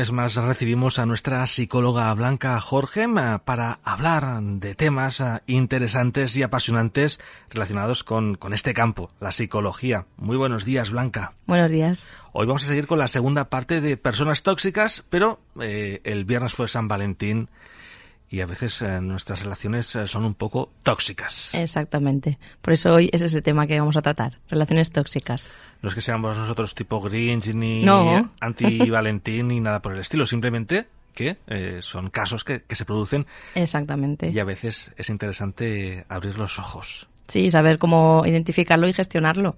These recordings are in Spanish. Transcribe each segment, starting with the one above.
lunes más recibimos a nuestra psicóloga Blanca Jorge eh, para hablar de temas eh, interesantes y apasionantes relacionados con, con este campo, la psicología. Muy buenos días, Blanca. Buenos días. Hoy vamos a seguir con la segunda parte de personas tóxicas, pero eh, el viernes fue San Valentín y a veces eh, nuestras relaciones eh, son un poco tóxicas. Exactamente. Por eso hoy es ese tema que vamos a tratar, relaciones tóxicas. No es que seamos nosotros tipo Grinch ni No. anti-Valentín ni nada por el estilo, simplemente que eh, son casos que, que se producen Exactamente. y a veces es interesante abrir los ojos. Sí, saber cómo identificarlo y gestionarlo.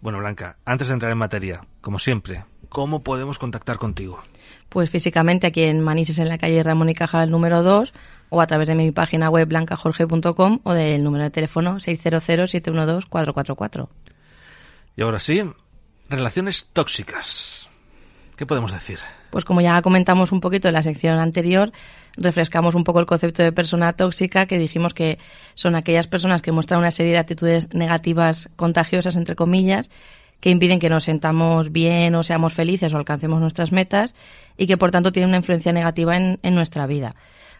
Bueno, Blanca, antes de entrar en materia, como siempre, ¿cómo podemos contactar contigo? Pues físicamente aquí en Manises, en la calle Ramón y Cajal número 2, o a través de mi página web blancajorge.com o del número de teléfono 600-712-444. Y ahora sí, relaciones tóxicas. ¿Qué podemos decir? Pues como ya comentamos un poquito en la sección anterior, refrescamos un poco el concepto de persona tóxica, que dijimos que son aquellas personas que muestran una serie de actitudes negativas, contagiosas, entre comillas, que impiden que nos sentamos bien o seamos felices o alcancemos nuestras metas y que por tanto tienen una influencia negativa en, en nuestra vida.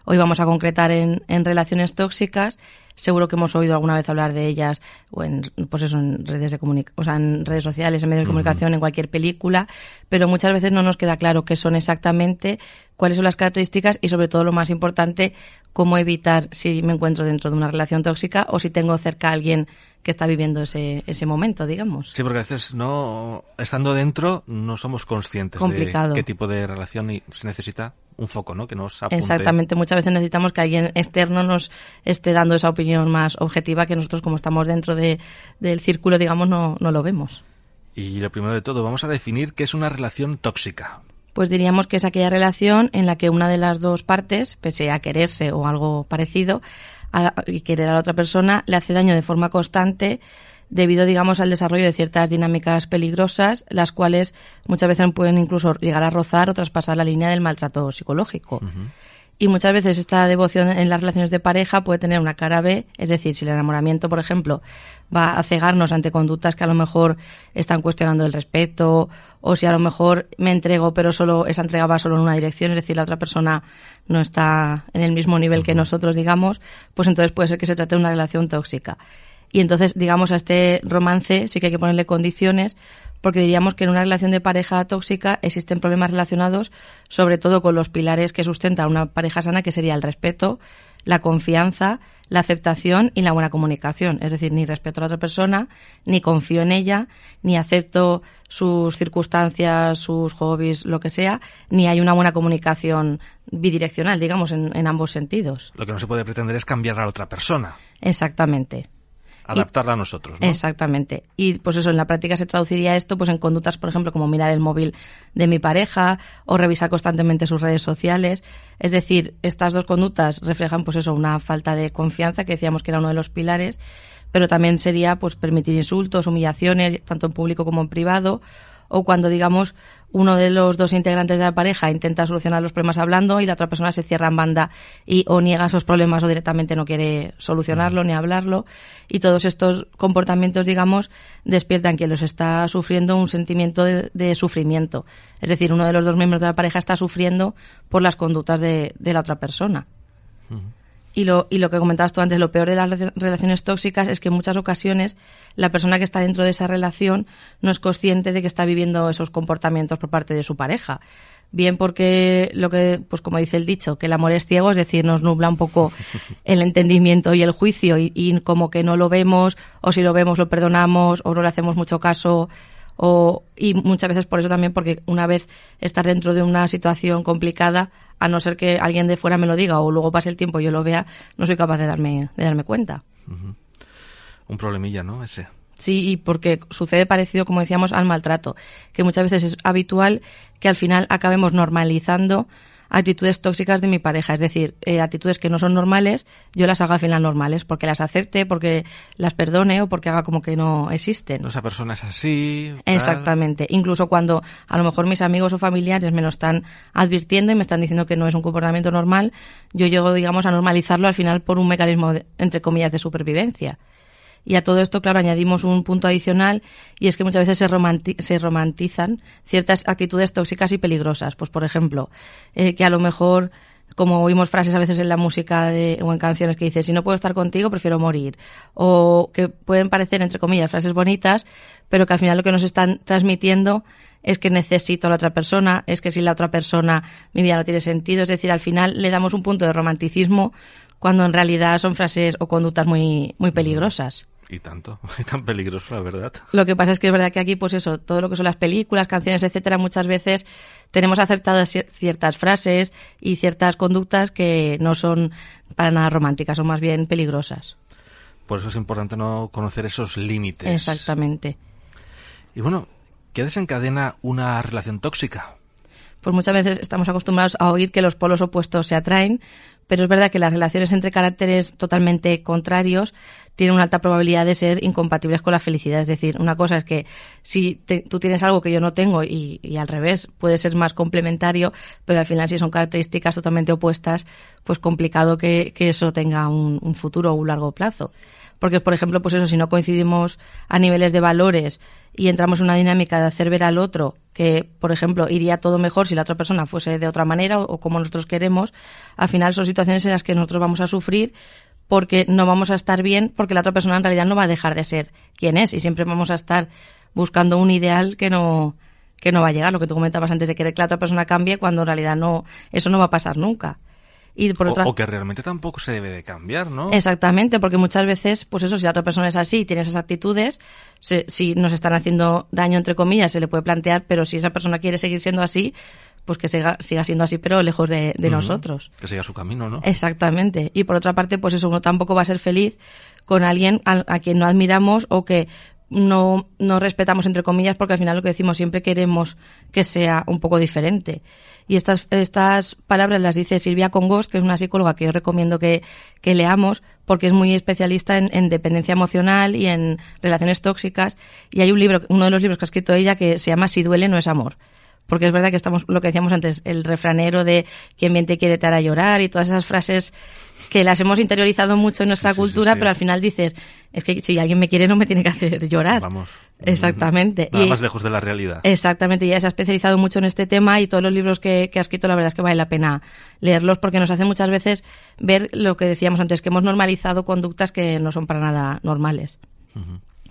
Hoy vamos a concretar en, en relaciones tóxicas. Seguro que hemos oído alguna vez hablar de ellas o en, pues eso, en redes de o sea, en redes sociales, en medios de comunicación, en cualquier película, pero muchas veces no nos queda claro qué son exactamente, cuáles son las características y sobre todo lo más importante, cómo evitar si me encuentro dentro de una relación tóxica o si tengo cerca a alguien que está viviendo ese, ese momento, digamos. Sí, porque a veces no, estando dentro, no somos conscientes Complicado. de qué tipo de relación se necesita un foco, ¿no? Que nos apunte. Exactamente, muchas veces necesitamos que alguien externo nos esté dando esa opinión más objetiva que nosotros como estamos dentro de, del círculo, digamos, no, no lo vemos. Y lo primero de todo, vamos a definir qué es una relación tóxica. Pues diríamos que es aquella relación en la que una de las dos partes, pese a quererse o algo parecido, y querer a la otra persona, le hace daño de forma constante debido, digamos, al desarrollo de ciertas dinámicas peligrosas, las cuales muchas veces pueden incluso llegar a rozar o traspasar la línea del maltrato psicológico. Y muchas veces esta devoción en las relaciones de pareja puede tener una cara B, es decir, si el enamoramiento, por ejemplo, va a cegarnos ante conductas que a lo mejor están cuestionando el respeto, o si a lo mejor me entrego, pero solo esa entrega va solo en una dirección, es decir, la otra persona no está en el mismo nivel que nosotros, digamos, pues entonces puede ser que se trate de una relación tóxica. Y entonces, digamos, a este romance sí que hay que ponerle condiciones, porque diríamos que en una relación de pareja tóxica existen problemas relacionados sobre todo con los pilares que sustenta una pareja sana, que sería el respeto, la confianza, la aceptación y la buena comunicación. Es decir, ni respeto a la otra persona, ni confío en ella, ni acepto sus circunstancias, sus hobbies, lo que sea, ni hay una buena comunicación bidireccional, digamos, en, en ambos sentidos. Lo que no se puede pretender es cambiar a la otra persona, Exactamente. Adaptarla a nosotros, ¿no? Exactamente. Y pues eso, en la práctica se traduciría esto pues en conductas, por ejemplo, como mirar el móvil de mi pareja o revisar constantemente sus redes sociales. Es decir, estas dos conductas reflejan pues eso, una falta de confianza que decíamos que era uno de los pilares, pero también sería pues permitir insultos, humillaciones, tanto en público como en privado, o cuando digamos uno de los dos integrantes de la pareja intenta solucionar los problemas hablando y la otra persona se cierra en banda y o niega esos problemas o directamente no quiere solucionarlo ni hablarlo. Y todos estos comportamientos digamos despiertan que los está sufriendo un sentimiento de, de sufrimiento. Es decir uno de los dos miembros de la pareja está sufriendo por las conductas de, de la otra persona y lo, y lo que comentabas tú antes, lo peor de las relaci- relaciones tóxicas es que en muchas ocasiones la persona que está dentro de esa relación no es consciente de que está viviendo esos comportamientos por parte de su pareja. Bien porque lo que, pues como dice el dicho, que el amor es ciego, es decir, nos nubla un poco el entendimiento y el juicio y, y como que no lo vemos o si lo vemos lo perdonamos o no le hacemos mucho caso o, y muchas veces por eso también, porque una vez estar dentro de una situación complicada, a no ser que alguien de fuera me lo diga o luego pase el tiempo y yo lo vea, no soy capaz de darme, de darme cuenta. Un problemilla, ¿no? Ese. Sí, y porque sucede parecido, como decíamos, al maltrato, que muchas veces es habitual que al final acabemos normalizando actitudes tóxicas de mi pareja, es decir, eh, actitudes que no son normales, yo las haga al final normales, porque las acepte, porque las perdone o porque haga como que no existen. No, esa persona es así. Exactamente. Incluso cuando a lo mejor mis amigos o familiares me lo están advirtiendo y me están diciendo que no es un comportamiento normal, yo llego, digamos, a normalizarlo al final por un mecanismo, entre comillas, de supervivencia. Y a todo esto, claro, añadimos un punto adicional y es que muchas veces se, se romantizan ciertas actitudes tóxicas y peligrosas. Pues, por ejemplo, eh, que a lo mejor como oímos frases a veces en la música de, o en canciones que dice si no puedo estar contigo prefiero morir o que pueden parecer entre comillas frases bonitas pero que al final lo que nos están transmitiendo es que necesito a la otra persona es que sin la otra persona mi vida no tiene sentido. Es decir al final le damos un punto de romanticismo cuando en realidad son frases o conductas muy muy peligrosas y tanto, y tan peligroso, la verdad. Lo que pasa es que es verdad que aquí, pues eso, todo lo que son las películas, canciones, etcétera, muchas veces tenemos aceptadas ciertas frases y ciertas conductas que no son para nada románticas, son más bien peligrosas. Por eso es importante no conocer esos límites. Exactamente. Y bueno, ¿qué desencadena una relación tóxica? Pues muchas veces estamos acostumbrados a oír que los polos opuestos se atraen, pero es verdad que las relaciones entre caracteres totalmente contrarios tienen una alta probabilidad de ser incompatibles con la felicidad. Es decir, una cosa es que si tú tienes algo que yo no tengo y, al revés, puede ser más complementario, pero al final si son características totalmente opuestas, pues complicado que, eso tenga un, un futuro o un largo plazo porque por ejemplo pues eso si no coincidimos a niveles de valores y entramos en una dinámica de hacer ver al otro que, por ejemplo, iría todo mejor si la otra persona fuese de otra manera o, como nosotros queremos, al final son situaciones en las que nosotros vamos a sufrir porque no vamos a estar bien, porque la otra persona en realidad no va a dejar de ser quien es y siempre vamos a estar buscando un ideal que no que no va a llegar, lo que tú comentabas antes de querer que la otra persona cambie cuando en realidad no eso no va a pasar nunca. Y por otra... o, que realmente tampoco se debe de cambiar, ¿no? Exactamente, porque muchas veces, pues eso, si la otra persona es así y tiene esas actitudes, si nos están haciendo daño, entre comillas, se le puede plantear, pero si esa persona quiere seguir siendo así, pues que siga, siga siendo así, pero lejos de, nosotros. Que siga su camino, ¿no? Exactamente. Y por otra parte, pues eso, uno tampoco va a ser feliz con alguien a quien no admiramos o que no, no respetamos, entre comillas, porque al final lo que decimos siempre queremos que sea un poco diferente. Y estas, estas palabras las dice Silvia Congos, que es una psicóloga que yo recomiendo que, leamos, porque es muy especialista en, en, dependencia emocional y en relaciones tóxicas. Y hay un libro, uno de los libros que ha escrito ella, que se llama Si duele, no es amor porque es verdad que estamos, lo que decíamos antes, el refranero de quien bien te quiere te hará llorar y todas esas frases que las hemos interiorizado mucho en nuestra cultura, pero al final dices, es que si alguien me quiere no me tiene que hacer llorar. Vamos. Exactamente. Nada más lejos de la realidad. Exactamente, y ella se ha especializado mucho en este tema y todos los libros que, que ha escrito la verdad es que vale la pena leerlos porque nos hace muchas veces ver lo que decíamos antes, que hemos normalizado conductas que no son para nada normales.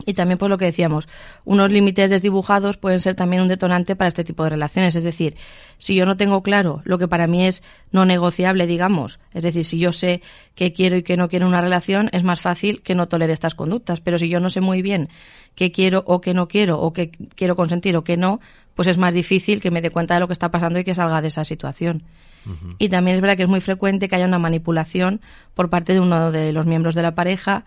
Y también, pues lo que decíamos, unos límites desdibujados pueden ser también un detonante para este tipo de relaciones. Es decir, si yo no tengo claro lo que para mí es no negociable, digamos, es decir, si yo sé qué quiero y qué no quiero en una relación, es más fácil que no tolere estas conductas. Pero si yo no sé muy bien qué quiero o qué no quiero, o qué quiero consentir o qué no, pues es más difícil que me dé cuenta de lo que está pasando y que salga de esa situación. Y también es verdad que es muy frecuente que haya una manipulación por parte de uno de los miembros de la pareja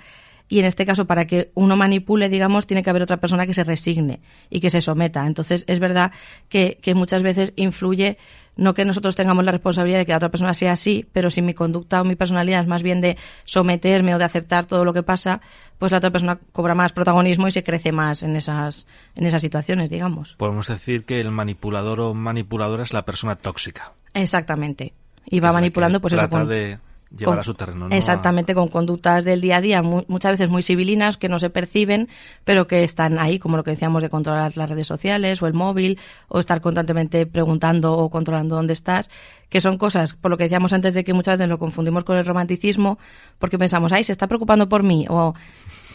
y en este caso para que uno manipule, digamos, tiene que haber otra persona que se resigne y que se someta. Entonces es verdad que, que muchas veces influye no que nosotros tengamos la responsabilidad de que la otra persona sea así, pero si mi conducta o mi personalidad es más bien de someterme o de aceptar todo lo que pasa, pues la otra persona cobra más protagonismo y se crece más en esas, en esas situaciones, digamos. Podemos decir que el manipulador o manipuladora es la persona tóxica. Exactamente. Y va manipulando, pues trata eso. De llevar a su terreno. Exactamente, con conductas del día a día muchas veces muy civilinas que no se perciben, pero que están ahí, como lo que decíamos de controlar las redes sociales o el móvil, o estar constantemente preguntando o controlando dónde estás, que son cosas, por lo que decíamos antes de que muchas veces lo confundimos con el romanticismo, porque pensamos, ay, se está preocupando por mí, o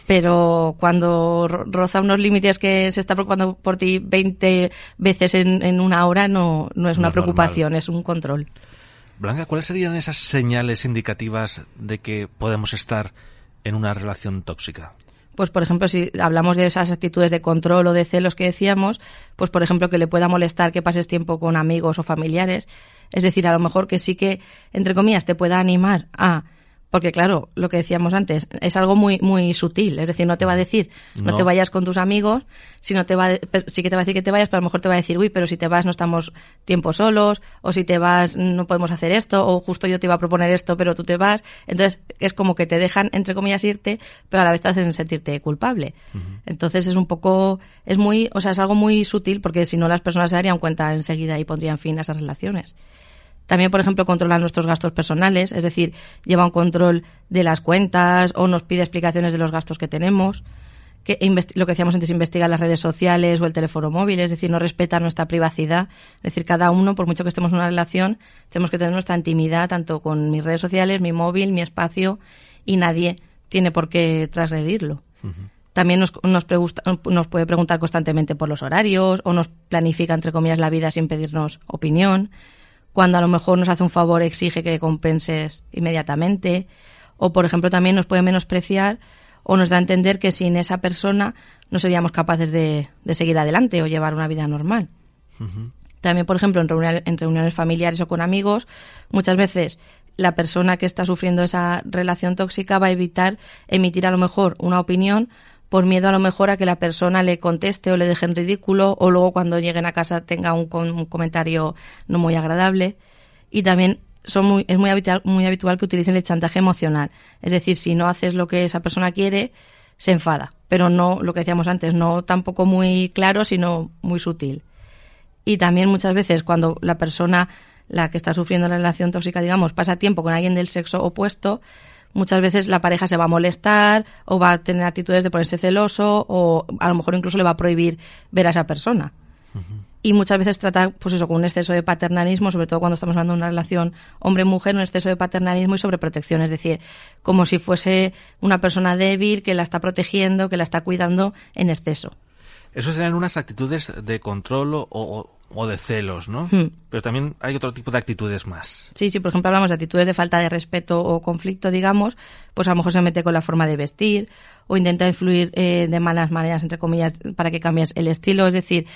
pero cuando roza unos límites que se está preocupando por ti 20 veces en, una hora, no, no es una preocupación, es un control. Blanca, ¿cuáles serían esas señales indicativas de que podemos estar en una relación tóxica? Pues, por ejemplo, si hablamos de esas actitudes de control o de celos que decíamos, pues, por ejemplo, que le pueda molestar que pases tiempo con amigos o familiares. Es decir, a lo mejor que sí que, entre comillas, te pueda animar a Porque claro, lo que decíamos antes, es algo muy muy sutil, es decir, no te va a decir, no, No. te vayas con tus amigos, sino te va a- sí que te va a decir que te vayas, pero a lo mejor te va a decir, uy, pero si te vas no estamos tiempo solos, o si te vas no podemos hacer esto, o justo yo te iba a proponer esto, pero tú te vas. Entonces, es como que te dejan, entre comillas, irte, pero a la vez te hacen sentirte culpable. Entonces, es un poco, es muy, o sea, es algo muy sutil, porque si no las personas se darían cuenta enseguida y pondrían fin a esas relaciones. También, por ejemplo, controla nuestros gastos personales, es decir, lleva un control de las cuentas o nos pide explicaciones de los gastos que tenemos. Que lo que decíamos antes, investiga las redes sociales o el teléfono móvil, es decir, no respeta nuestra privacidad. Es decir, cada uno, por mucho que estemos en una relación, tenemos que tener nuestra intimidad, tanto con mis redes sociales, mi móvil, mi espacio, y nadie tiene por qué transgredirlo. También nos, nos, nos puede preguntar constantemente por los horarios o nos planifica, entre comillas, la vida sin pedirnos opinión. Cuando a lo mejor nos hace un favor exige que compenses inmediatamente. O, por ejemplo, también nos puede menospreciar o nos da a entender que sin esa persona no seríamos capaces de, de seguir adelante o llevar una vida normal. También, por ejemplo, en, reuniones- en reuniones familiares o con amigos, muchas veces la persona que está sufriendo esa relación tóxica va a evitar emitir a lo mejor una opinión por miedo a lo mejor a que la persona le conteste o le deje en ridículo o luego cuando lleguen a casa tenga un, un comentario no muy agradable. Y también son muy, es muy habitual, muy habitual que utilicen el chantaje emocional. Es decir, si no haces lo que esa persona quiere, se enfada. Pero no, lo que decíamos antes, no tampoco muy claro, sino muy sutil. Y también muchas veces cuando la persona, la que está sufriendo la relación tóxica, digamos, pasa tiempo con alguien del sexo opuesto, muchas veces la pareja se va a molestar o va a tener actitudes de ponerse celoso o a lo mejor incluso le va a prohibir ver a esa persona. Y muchas veces trata, pues eso, con un exceso de paternalismo, sobre todo cuando estamos hablando de una relación hombre-mujer, un exceso de paternalismo y sobreprotección, es decir, como si fuese una persona débil que la está protegiendo, que la está cuidando en exceso. Eso serían unas actitudes de control o, o- o de celos, ¿no? Hmm. Pero también hay otro tipo de actitudes más. Sí, sí, por ejemplo, hablamos de actitudes de falta de respeto o conflicto, digamos, pues a lo mejor se mete con la forma de vestir o intenta influir eh, de malas maneras, entre comillas, para que cambies el estilo. Es decir,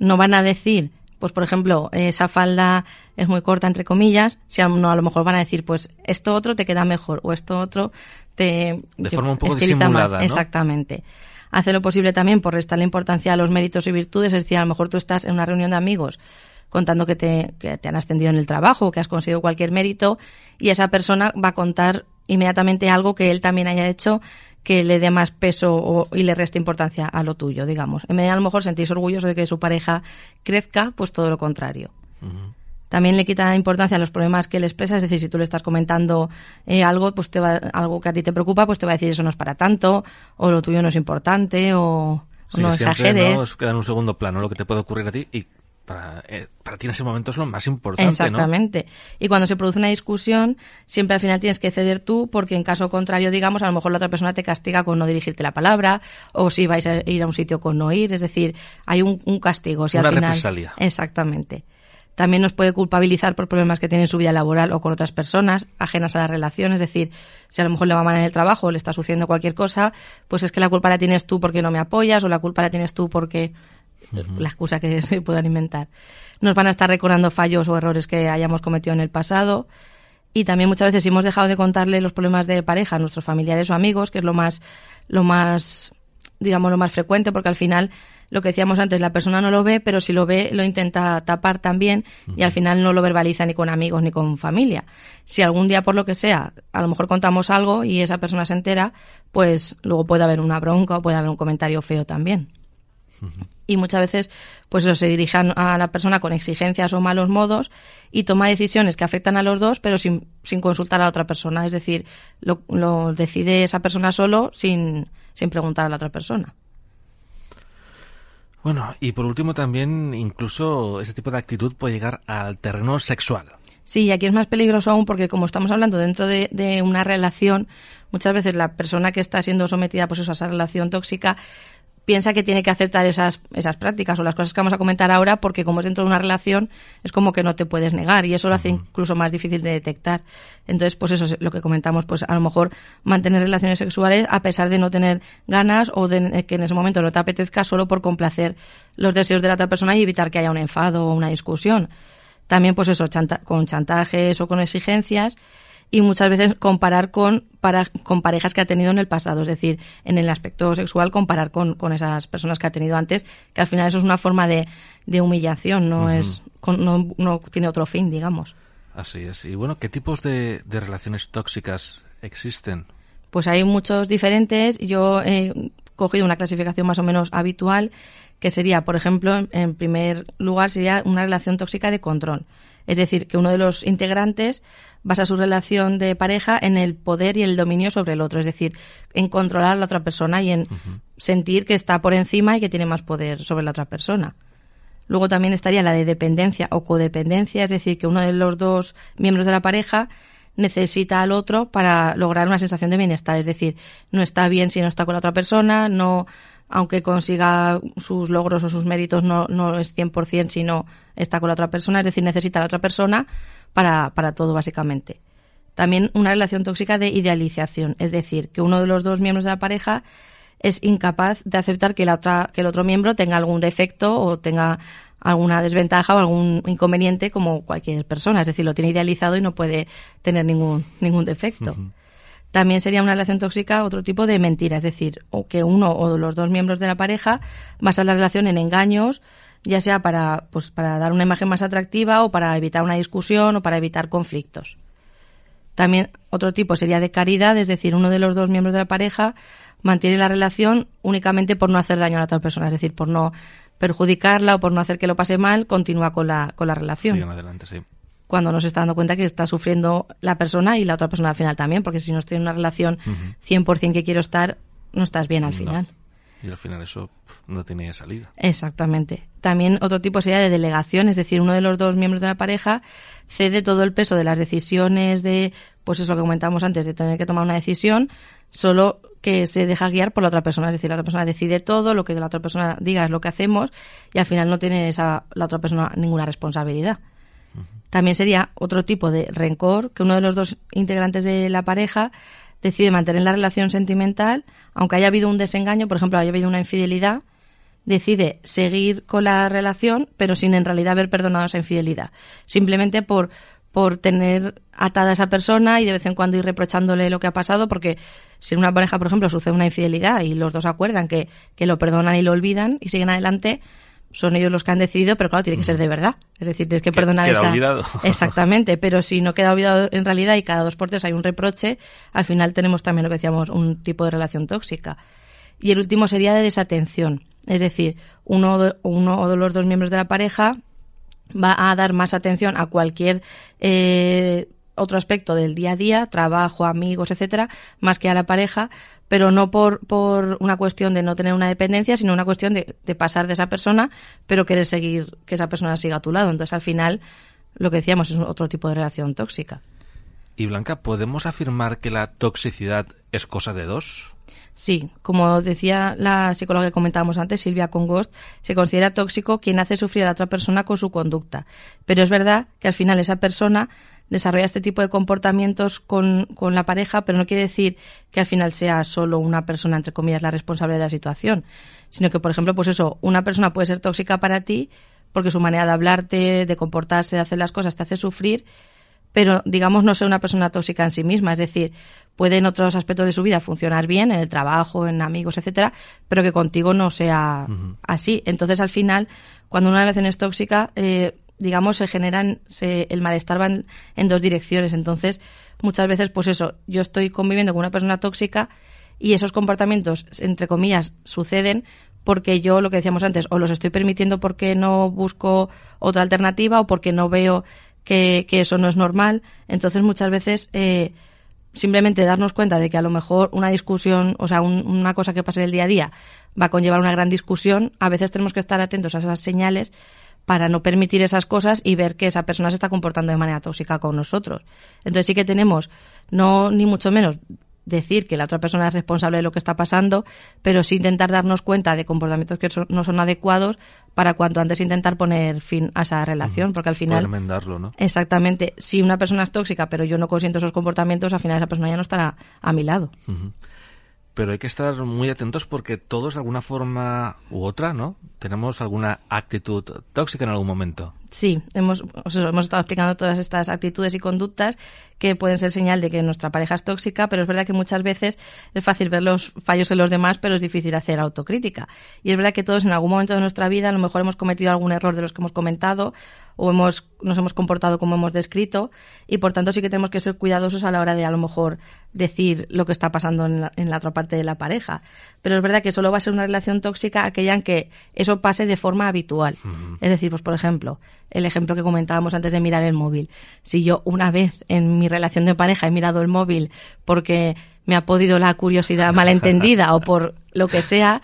no van a decir, pues por ejemplo, esa falda es muy corta, entre comillas, si a, no, a lo mejor van a decir, pues esto otro te queda mejor o esto otro te... De forma un poco disimulada, más. ¿no? Exactamente. Hace lo posible también por restarle importancia a los méritos y virtudes, es decir, a lo mejor tú estás en una reunión de amigos contando que te, que te han ascendido en el trabajo, que has conseguido cualquier mérito, y esa persona va a contar inmediatamente algo que él también haya hecho que le dé más peso o- y le reste importancia a lo tuyo, digamos. En vez de a lo mejor sentirse orgulloso de que su pareja crezca, pues todo lo contrario. También le quita importancia a los problemas que él expresa, es decir, si tú le estás comentando eh, algo, pues te va, algo que a ti te preocupa, pues te va a decir eso no es para tanto, o lo tuyo no es importante, o, Sí, no siempre, exageres. ¿no? Queda en un segundo plano lo que te puede ocurrir a ti y para, eh, para ti en ese momento es lo más importante, ¿no? Exactamente. Y cuando se produce una discusión, siempre al final tienes que ceder tú, porque en caso contrario, digamos, a lo mejor la otra persona te castiga con no dirigirte la palabra, o si vais a ir a un sitio con no ir, es decir, hay un, un castigo. Si Una al final... represalia. Exactamente. También nos puede culpabilizar por problemas que tiene en su vida laboral o con otras personas ajenas a la relación. Es decir, si a lo mejor le va mal en el trabajo o le está sucediendo cualquier cosa, pues es que la culpa la tienes tú porque no me apoyas o la culpa la tienes tú porque la excusa que se puedan inventar. Nos van a estar recordando fallos o errores que hayamos cometido en el pasado. Y también muchas veces si hemos dejado de contarle los problemas de pareja a nuestros familiares o amigos, que es lo más, lo más, digamos, lo más frecuente, porque al final, lo que decíamos antes, la persona no lo ve, pero si lo ve, lo intenta tapar también y al final no lo verbaliza ni con amigos ni con familia. Si algún día, por lo que sea, a lo mejor contamos algo y esa persona se entera, pues luego puede haber una bronca o puede haber un comentario feo también y muchas veces pues eso, se dirijan a la persona con exigencias o malos modos y toma decisiones que afectan a los dos pero sin, sin consultar a la otra persona es decir lo, lo decide esa persona solo sin, sin preguntar a la otra persona Bueno, y por último también incluso ese tipo de actitud puede llegar al terreno sexual. Sí, y aquí es más peligroso aún porque como estamos hablando dentro de, de una relación, muchas veces la persona que está siendo sometida pues eso, a esa relación tóxica piensa que tiene que aceptar esas, esas prácticas o las cosas que vamos a comentar ahora porque como es dentro de una relación es como que no te puedes negar y eso lo hace incluso más difícil de detectar. Entonces, pues eso es lo que comentamos, pues a lo mejor mantener relaciones sexuales a pesar de no tener ganas o de que en ese momento no te apetezca solo por complacer los deseos de la otra persona y evitar que haya un enfado o una discusión. También, pues eso, chanta- con chantajes o con exigencias y muchas veces comparar con, para, con parejas que ha tenido en el pasado, es decir, en el aspecto sexual comparar con, con esas personas que ha tenido antes, que al final eso es una forma de, de humillación, no es no, no, tiene otro fin, digamos. Así es. Y bueno, ¿qué tipos de, de relaciones tóxicas existen? Pues hay muchos diferentes. Yo he cogido una clasificación más o menos habitual que sería, por ejemplo, en primer lugar, sería una relación tóxica de control. Es decir, que uno de los integrantes basa su relación de pareja en el poder y el dominio sobre el otro, es decir, en controlar a la otra persona y en sentir que está por encima y que tiene más poder sobre la otra persona. Luego también estaría la de dependencia o codependencia, es decir, que uno de los dos miembros de la pareja necesita al otro para lograr una sensación de bienestar, es decir, no está bien si no está con la otra persona, no aunque consiga sus logros o sus méritos, no, no es 100% si no está con la otra persona, es decir, necesita a la otra persona para, para todo, básicamente. También una relación tóxica de idealización, es decir, que uno de los dos miembros de la pareja es incapaz de aceptar que, la otra, que el otro miembro tenga algún defecto o tenga alguna desventaja o algún inconveniente como cualquier persona, es decir, lo tiene idealizado y no puede tener ningún, ningún defecto. También sería una relación tóxica otro tipo de mentira, es decir, o que uno o los dos miembros de la pareja basan la relación en engaños, ya sea para, pues, para dar una imagen más atractiva o para evitar una discusión o para evitar conflictos. También otro tipo sería de caridad, es decir, uno de los dos miembros de la pareja mantiene la relación únicamente por no hacer daño a la otra persona, es decir, por no perjudicarla o por no hacer que lo pase mal, continúa con la, con la relación. adelante, sí cuando no se está dando cuenta que está sufriendo la persona y la otra persona al final también, porque si no estoy en una relación 100% que quiero estar, no estás bien al final. Y al final eso no tiene salida. Exactamente. También otro tipo sería de delegación, es decir, uno de los dos miembros de la pareja cede todo el peso de las decisiones de, pues es lo que comentábamos antes, de tener que tomar una decisión, solo que se deja guiar por la otra persona, es decir, la otra persona decide todo, lo que la otra persona diga es lo que hacemos y al final no tiene esa, la otra persona ninguna responsabilidad. También sería otro tipo de rencor que uno de los dos integrantes de la pareja decide mantener la relación sentimental, aunque haya habido un desengaño, por ejemplo, haya habido una infidelidad, decide seguir con la relación, pero sin en realidad haber perdonado esa infidelidad. Simplemente por, por tener atada a esa persona y de vez en cuando ir reprochándole lo que ha pasado, porque si en una pareja, por ejemplo, sucede una infidelidad y los dos acuerdan que, que lo perdonan y lo olvidan y siguen adelante, son ellos los que han decidido, pero claro, tiene que ser de verdad. Es decir, tienes que perdonar queda esa. olvidado. Exactamente, pero si no queda olvidado en realidad y cada dos por tres hay un reproche, al final tenemos también lo que decíamos, un tipo de relación tóxica. Y el último sería de desatención. Es decir, uno, uno o de los dos miembros de la pareja va a dar más atención a cualquier eh, otro aspecto del día a día, trabajo, amigos, etcétera, más que a la pareja, pero no por, por una cuestión de no tener una dependencia, sino una cuestión de, de pasar de esa persona, pero querer seguir, que esa persona siga a tu lado. Entonces, al final, lo que decíamos es otro tipo de relación tóxica. Y Blanca, ¿podemos afirmar que la toxicidad es cosa de dos? Sí, como decía la psicóloga que comentábamos antes, Silvia Congost, se considera tóxico quien hace sufrir a la otra persona con su conducta. Pero es verdad que al final esa persona desarrolla este tipo de comportamientos con, con, la pareja, pero no quiere decir que al final sea solo una persona, entre comillas, la responsable de la situación, sino que, por ejemplo, pues eso, una persona puede ser tóxica para ti porque su manera de hablarte, de comportarse, de hacer las cosas te hace sufrir, pero digamos no ser una persona tóxica en sí misma, es decir, puede en otros aspectos de su vida funcionar bien, en el trabajo, en amigos, etcétera, pero que contigo no sea así. Entonces, al final, cuando una relación es tóxica, eh, digamos, se generan, se, el malestar va en, en, dos direcciones. Entonces, muchas veces, pues eso, yo estoy conviviendo con una persona tóxica y esos comportamientos, entre comillas, suceden porque yo, lo que decíamos antes, o los estoy permitiendo porque no busco otra alternativa o porque no veo que, que eso no es normal. Entonces, muchas veces, eh, simplemente darnos cuenta de que a lo mejor una discusión, o sea, un, una cosa que pasa en el día a día va a conllevar una gran discusión, a veces tenemos que estar atentos a esas señales para no permitir esas cosas y ver que esa persona se está comportando de manera tóxica con nosotros. Entonces sí que tenemos, no ni mucho menos decir que la otra persona es responsable de lo que está pasando, pero sí intentar darnos cuenta de comportamientos que son, no son adecuados para cuanto antes intentar poner fin a esa relación, porque al final... ¿no? Exactamente. Si una persona es tóxica, pero yo no consiento esos comportamientos, al final esa persona ya no estará a mi lado. Pero hay que estar muy atentos porque todos de alguna forma u otra, ¿no? Tenemos alguna actitud tóxica en algún momento. Sí, hemos, hemos estado explicando todas estas actitudes y conductas que pueden ser señal de que nuestra pareja es tóxica, pero es verdad que muchas veces es fácil ver los fallos en los demás, pero es difícil hacer autocrítica. Y es verdad que todos en algún momento de nuestra vida a lo mejor hemos cometido algún error de los que hemos comentado o hemos, nos hemos comportado como hemos descrito y por tanto sí que tenemos que ser cuidadosos a la hora de a lo mejor decir lo que está pasando en la, en la otra parte de la pareja. Pero es verdad que solo va a ser una relación tóxica aquella en que eso pase de forma habitual. Es decir, pues por ejemplo, el ejemplo que comentábamos antes de mirar el móvil. Si yo una vez en mi relación de pareja he mirado el móvil porque me ha podido la curiosidad malentendida o por lo que sea,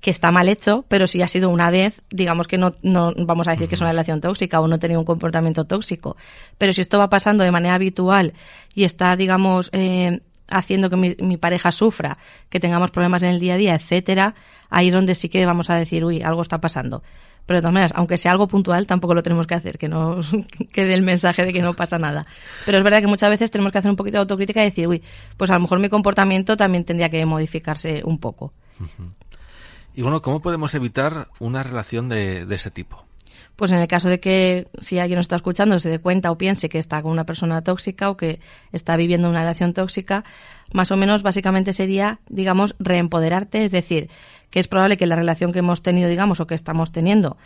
que está mal hecho, pero si ha sido una vez, digamos que no, no vamos a decir que es una relación tóxica o no he tenido un comportamiento tóxico. Pero si esto va pasando de manera habitual y está, digamos, eh, haciendo que mi, mi, pareja sufra, que tengamos problemas en el día a día, etcétera, ahí es donde sí que vamos a decir, uy, algo está pasando. Pero de todas maneras, aunque sea algo puntual, tampoco lo tenemos que hacer, que no quede el mensaje de que no pasa nada. Pero es verdad que muchas veces tenemos que hacer un poquito de autocrítica y decir, uy, pues a lo mejor mi comportamiento también tendría que modificarse un poco. Uh -huh. Y bueno, ¿cómo podemos evitar una relación de, de, ese tipo? Pues en el caso de que si alguien nos está escuchando se dé cuenta o piense que está con una persona tóxica o que está viviendo una relación tóxica, más o menos básicamente sería, digamos, reempoderarte, es decir, que es probable que la relación que hemos tenido, digamos, o que estamos teniendo,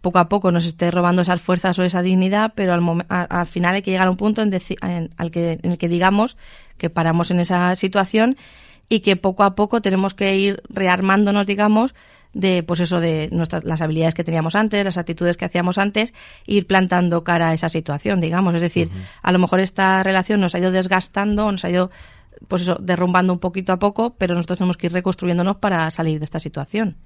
poco a poco nos esté robando esas fuerzas o esa dignidad, pero al, al, al final hay que llegar a un punto en, en, al que, en el que digamos que paramos en esa situación y que poco a poco tenemos que ir rearmándonos, digamos, de pues eso de nuestras las habilidades que teníamos antes, las actitudes que hacíamos antes, ir plantando cara a esa situación, digamos, es decir, uh -huh. a lo mejor esta relación nos ha ido desgastando, nos ha ido pues eso derrumbando un poquito a poco, pero nosotros tenemos que ir reconstruyéndonos para salir de esta situación.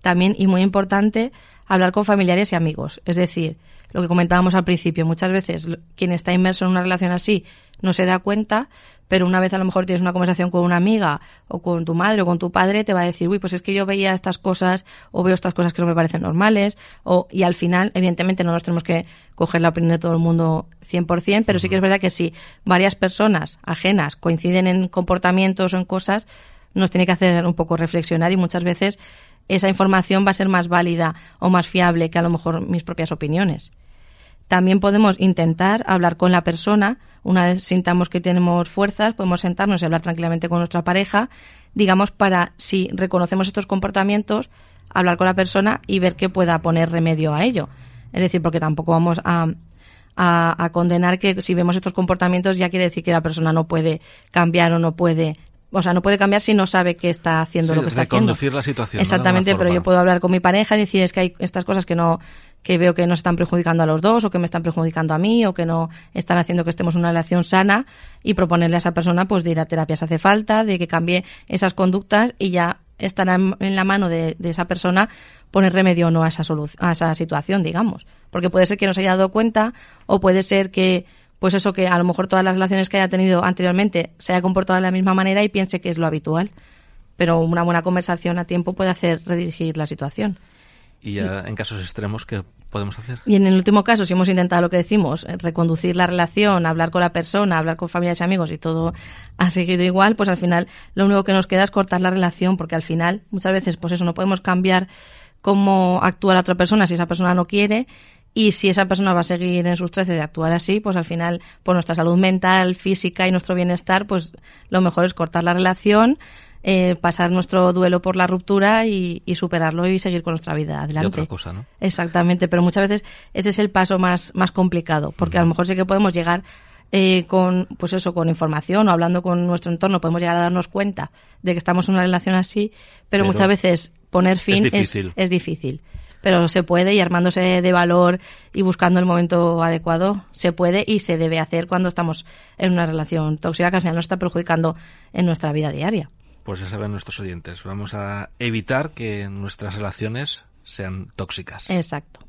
También y muy importante hablar con familiares y amigos, es decir, lo que comentábamos al principio, muchas veces quien está inmerso en una relación así no se da cuenta, pero una vez a lo mejor tienes una conversación con una amiga o con tu madre o con tu padre, te va a decir, uy, pues es que yo veía estas cosas o veo estas cosas que no me parecen normales, o, y al final, evidentemente, no nos tenemos que coger la opinión de todo el mundo 100%, pero sí que es verdad que si varias personas ajenas coinciden en comportamientos o en cosas, nos tiene que hacer un poco reflexionar y muchas veces esa información va a ser más válida o más fiable que a lo mejor mis propias opiniones. También podemos intentar hablar con la persona, una vez sintamos que tenemos fuerzas, podemos sentarnos y hablar tranquilamente con nuestra pareja, digamos, para si reconocemos estos comportamientos, hablar con la persona y ver que pueda poner remedio a ello. Es decir, porque tampoco vamos a, a, a, condenar que si vemos estos comportamientos ya quiere decir que la persona no puede cambiar o no puede o sea, no puede cambiar si no sabe que está haciendo sí, lo que está haciendo. la situación. Exactamente, ¿no? pero yo puedo hablar con mi pareja y decir es que hay estas cosas que no que veo que nos están perjudicando a los dos o que me están perjudicando a mí o que no están haciendo que estemos en una relación sana y proponerle a esa persona pues de ir a terapia si hace falta, de que cambie esas conductas y ya estará en la mano de, esa persona poner remedio o no a esa, a esa situación, digamos. Porque puede ser que no se haya dado cuenta o puede ser que pues eso que a lo mejor todas las relaciones que haya tenido anteriormente se haya comportado de la misma manera y piense que es lo habitual. Pero una buena conversación a tiempo puede hacer redirigir la situación. Y ya en casos extremos, ¿qué podemos hacer? Y en el último caso, si hemos intentado lo que decimos, reconducir la relación, hablar con la persona, hablar con familiares y amigos y todo ha seguido igual, pues al final lo único que nos queda es cortar la relación, porque al final muchas veces, pues eso, no podemos cambiar cómo actúa la otra persona si esa persona no quiere y si esa persona va a seguir en sus trece de actuar así, pues al final, por nuestra salud mental, física y nuestro bienestar, pues lo mejor es cortar la relación, eh, pasar nuestro duelo por la ruptura y, y, superarlo y seguir con nuestra vida adelante. Y otra cosa, ¿no? Exactamente, pero muchas veces ese es el paso más, más complicado, porque a lo mejor sí que podemos llegar eh, con, pues eso, con información o hablando con nuestro entorno, podemos llegar a darnos cuenta de que estamos en una relación así, pero, pero muchas veces poner fin es difícil. Es, es difícil pero se puede y armándose de valor y buscando el momento adecuado, se puede y se debe hacer cuando estamos en una relación tóxica que al final nos está perjudicando en nuestra vida diaria. Pues ya saben nuestros oyentes, vamos a evitar que nuestras relaciones sean tóxicas. Exacto.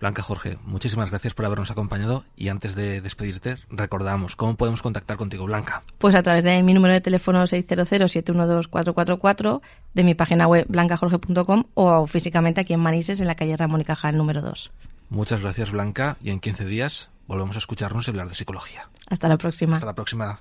Blanca Jorge, muchísimas gracias por habernos acompañado y antes de despedirte, recordamos cómo podemos contactar contigo, Blanca. Pues a través de mi número de teléfono 600-712-444, de mi página web blancajorge.com o físicamente aquí en Manises, en la calle Ramón y Cajal número 2. Muchas gracias, Blanca, y en 15 días volvemos a escucharnos y hablar de psicología. Hasta la próxima. Hasta la próxima.